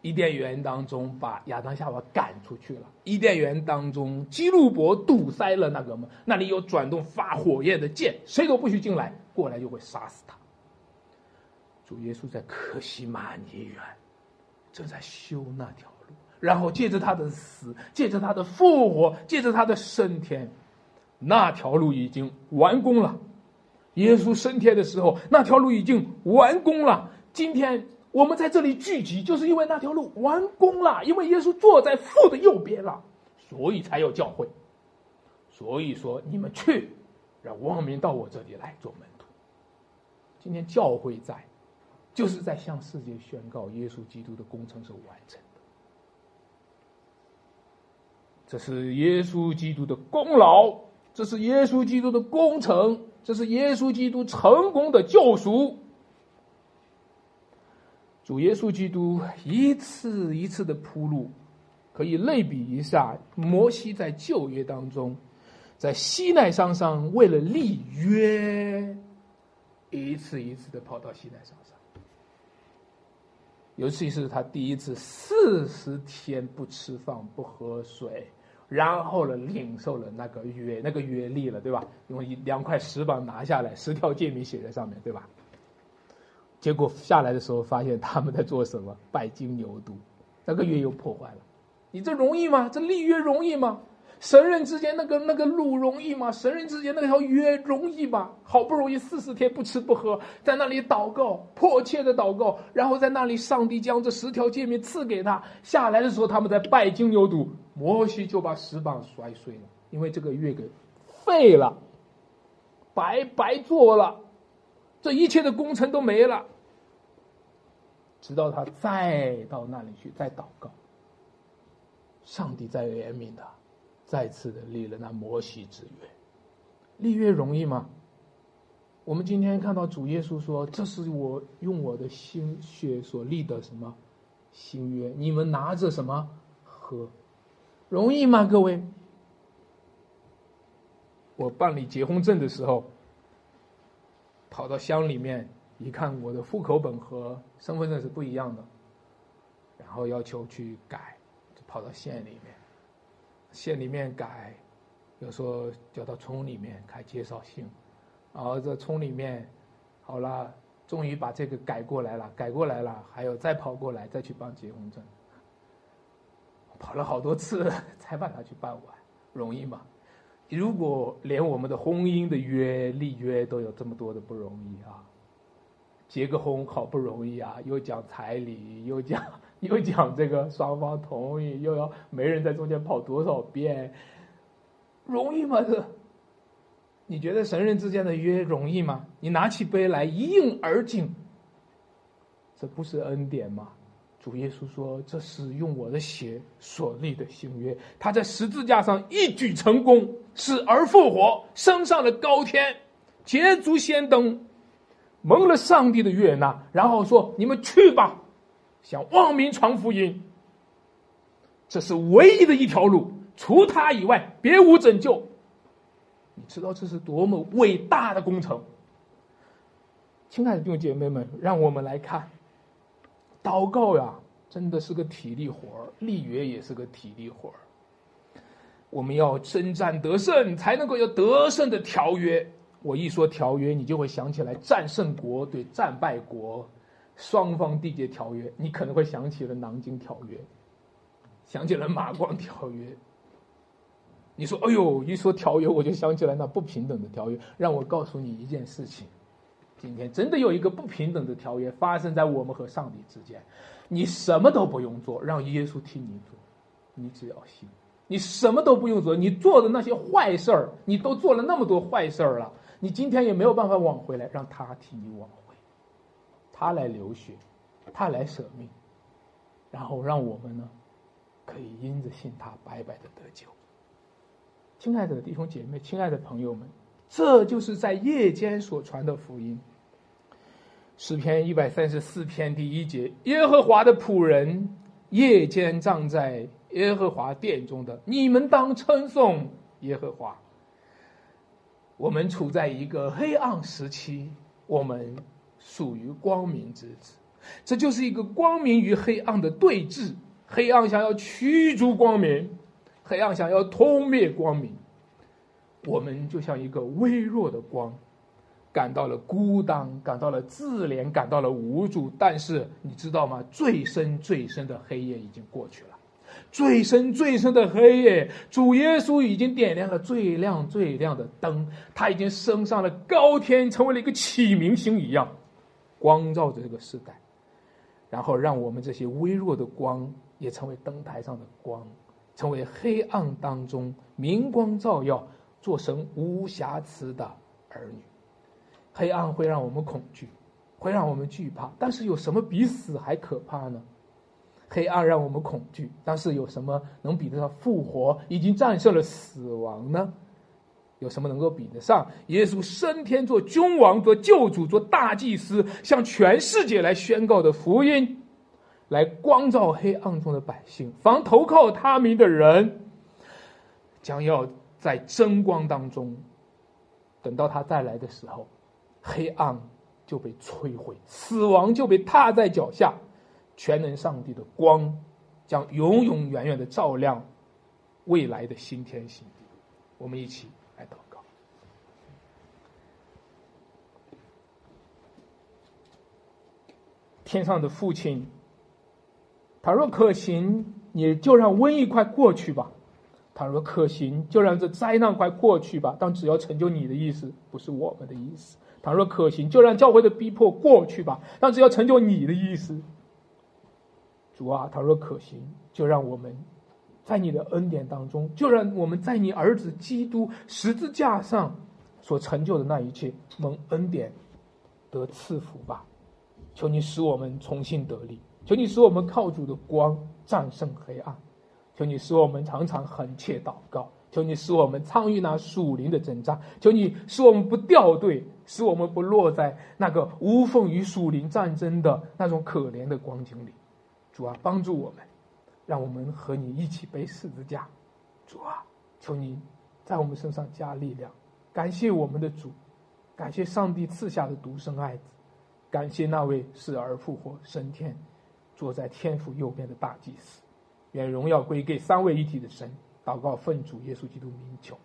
伊甸园当中把亚当夏娃赶出去了。伊甸园当中，基路伯堵塞了那个门，那里有转动发火焰的剑，谁都不许进来，过来就会杀死他。主耶稣在克西马尼园正在修那条，然后借着他的死，借着他的复活，借着他的升天，那条路已经完工了。耶稣升天的时候，那条路已经完工了。今天。我们在这里聚集，就是因为那条路完工了，因为耶稣坐在父的右边了，所以才有教会。所以说，你们去，让万民到我这里来做门徒。今天教会在，就是在向世界宣告耶稣基督的工程是完成的。这是耶稣基督的功劳，这是耶稣基督的工程，这是耶稣基督成功的救赎。主耶稣基督一次一次的铺路，可以类比一下摩西在旧约当中，在西奈山上为了立约，一次一次的跑到西奈山上。尤其是他第一次四十天不吃饭不喝水，然后呢领受了那个约，那个约立了，对吧？用一两块石板拿下来，十条诫命写在上面，对吧？结果下来的时候，发现他们在做什么？拜金牛犊，那个约又破坏了。你这容易吗？这立约容易吗？神人之间那个那个路容易吗？神人之间那条约容易吗？好不容易四十天不吃不喝，在那里祷告，迫切的祷告，然后在那里，上帝将这十条诫命赐给他。下来的时候，他们在拜金牛犊，摩西就把石板摔碎了，因为这个约给废了，白白做了。这一切的工程都没了，直到他再到那里去再祷告，上帝在怜悯他，再次的立了那摩西之约。立约容易吗？我们今天看到主耶稣说：“这是我用我的心血所立的什么新约，你们拿着什么喝？容易吗？各位？我办理结婚证的时候，跑到乡里面一看，我的户口本和身份证是不一样的，然后要求去改，就跑到县里面，县里面改，有时候叫到村里面开介绍信，然后在村里面，好了，终于把这个改过来了，改过来了，还有再跑过来再去办结婚证，跑了好多次才把它去办完，容易吗？如果连我们的婚姻的约立约都有这么多的不容易啊，结个婚好不容易啊，又讲彩礼，又讲 *laughs* 又讲这个双方同意，又要媒人在中间跑多少遍，容易吗？这，你觉得神人之间的约容易吗？你拿起杯来一饮而尽，这不是恩典吗？主耶稣说：“这是用我的血所立的新约。他在十字架上一举成功，死而复活，升上了高天，捷足先登，蒙了上帝的悦纳。然后说：‘你们去吧，向万民传福音。’这是唯一的一条路，除他以外别无拯救。你知道这是多么伟大的工程？亲爱的弟兄姐妹们，让我们来看。”祷告呀，真的是个体力活儿；立约也是个体力活儿。我们要征战得胜，才能够有得胜的条约。我一说条约，你就会想起来战胜国对战败国双方缔结条约，你可能会想起了南京条约，想起了马关条约。你说：“哎呦，一说条约，我就想起来那不平等的条约。”让我告诉你一件事情。今天真的有一个不平等的条约发生在我们和上帝之间，你什么都不用做，让耶稣替你做，你只要信。你什么都不用做，你做的那些坏事儿，你都做了那么多坏事儿了，你今天也没有办法挽回来，让他替你挽回，他来流血，他来舍命，然后让我们呢，可以因着信他白白的得救。亲爱的弟兄姐妹，亲爱的朋友们。这就是在夜间所传的福音。诗篇一百三十四篇第一节：耶和华的仆人夜间站在耶和华殿中的，你们当称颂耶和华。我们处在一个黑暗时期，我们属于光明之子，这就是一个光明与黑暗的对峙。黑暗想要驱逐光明，黑暗想要吞灭光明。我们就像一个微弱的光，感到了孤单，感到了自怜，感到了无助。但是你知道吗？最深最深的黑夜已经过去了，最深最深的黑夜，主耶稣已经点亮了最亮最亮的灯，他已经升上了高天，成为了一个启明星一样，光照着这个时代，然后让我们这些微弱的光也成为灯台上的光，成为黑暗当中明光照耀。做神无瑕疵的儿女，黑暗会让我们恐惧，会让我们惧怕。但是有什么比死还可怕呢？黑暗让我们恐惧，但是有什么能比得上复活？已经战胜了死亡呢？有什么能够比得上耶稣升天做君王、做救主、做大祭司，向全世界来宣告的福音，来光照黑暗中的百姓？凡投靠他名的人，将要。在真光当中，等到他再来的时候，黑暗就被摧毁，死亡就被踏在脚下，全能上帝的光将永永远远的照亮未来的新天新地。我们一起来祷告：天上的父亲，倘若可行，你就让瘟疫快过去吧。倘若可行，就让这灾难快过去吧。但只要成就你的意思，不是我们的意思。倘若可行，就让教会的逼迫过去吧。但只要成就你的意思，主啊，倘若可行，就让我们在你的恩典当中，就让我们在你儿子基督十字架上所成就的那一切蒙恩典得赐福吧。求你使我们重新得力，求你使我们靠主的光战胜黑暗。求你使我们常常恳切祷告，求你使我们参与那属灵的征战，求你使我们不掉队，使我们不落在那个无缝与属灵战争的那种可怜的光景里。主啊，帮助我们，让我们和你一起背十字架。主啊，求你在我们身上加力量。感谢我们的主，感谢上帝赐下的独生爱子，感谢那位死而复活、升天、坐在天父右边的大祭司。愿荣耀归给三位一体的神。祷告奉主耶稣基督名求。